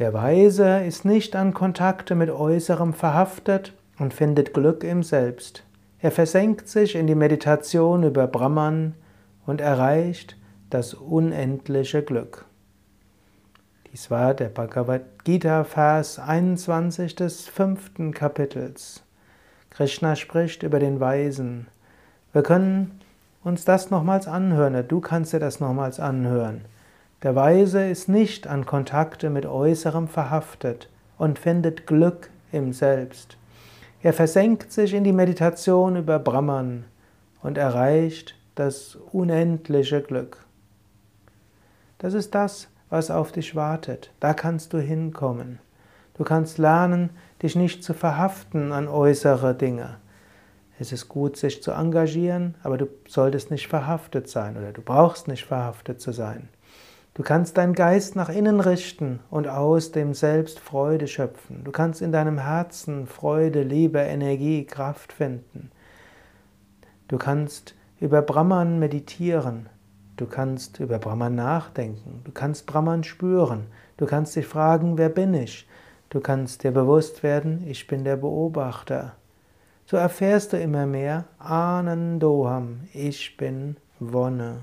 Der Weise ist nicht an Kontakte mit Äußerem verhaftet und findet Glück im Selbst. Er versenkt sich in die Meditation über Brahman und erreicht das unendliche Glück. Dies war der Bhagavad Gita, Vers 21 des fünften Kapitels. Krishna spricht über den Weisen. Wir können uns das nochmals anhören, du kannst dir das nochmals anhören. Der Weise ist nicht an Kontakte mit Äußerem verhaftet und findet Glück im Selbst. Er versenkt sich in die Meditation über Brahman und erreicht das unendliche Glück. Das ist das, was auf dich wartet. Da kannst du hinkommen. Du kannst lernen, dich nicht zu verhaften an äußere Dinge. Es ist gut, sich zu engagieren, aber du solltest nicht verhaftet sein oder du brauchst nicht verhaftet zu sein. Du kannst deinen Geist nach innen richten und aus dem Selbst Freude schöpfen. Du kannst in deinem Herzen Freude, Liebe, Energie, Kraft finden. Du kannst über Brahman meditieren. Du kannst über Brahman nachdenken. Du kannst Brahman spüren. Du kannst dich fragen, wer bin ich? Du kannst dir bewusst werden, ich bin der Beobachter. So erfährst du immer mehr Anandoham, ich bin Wonne.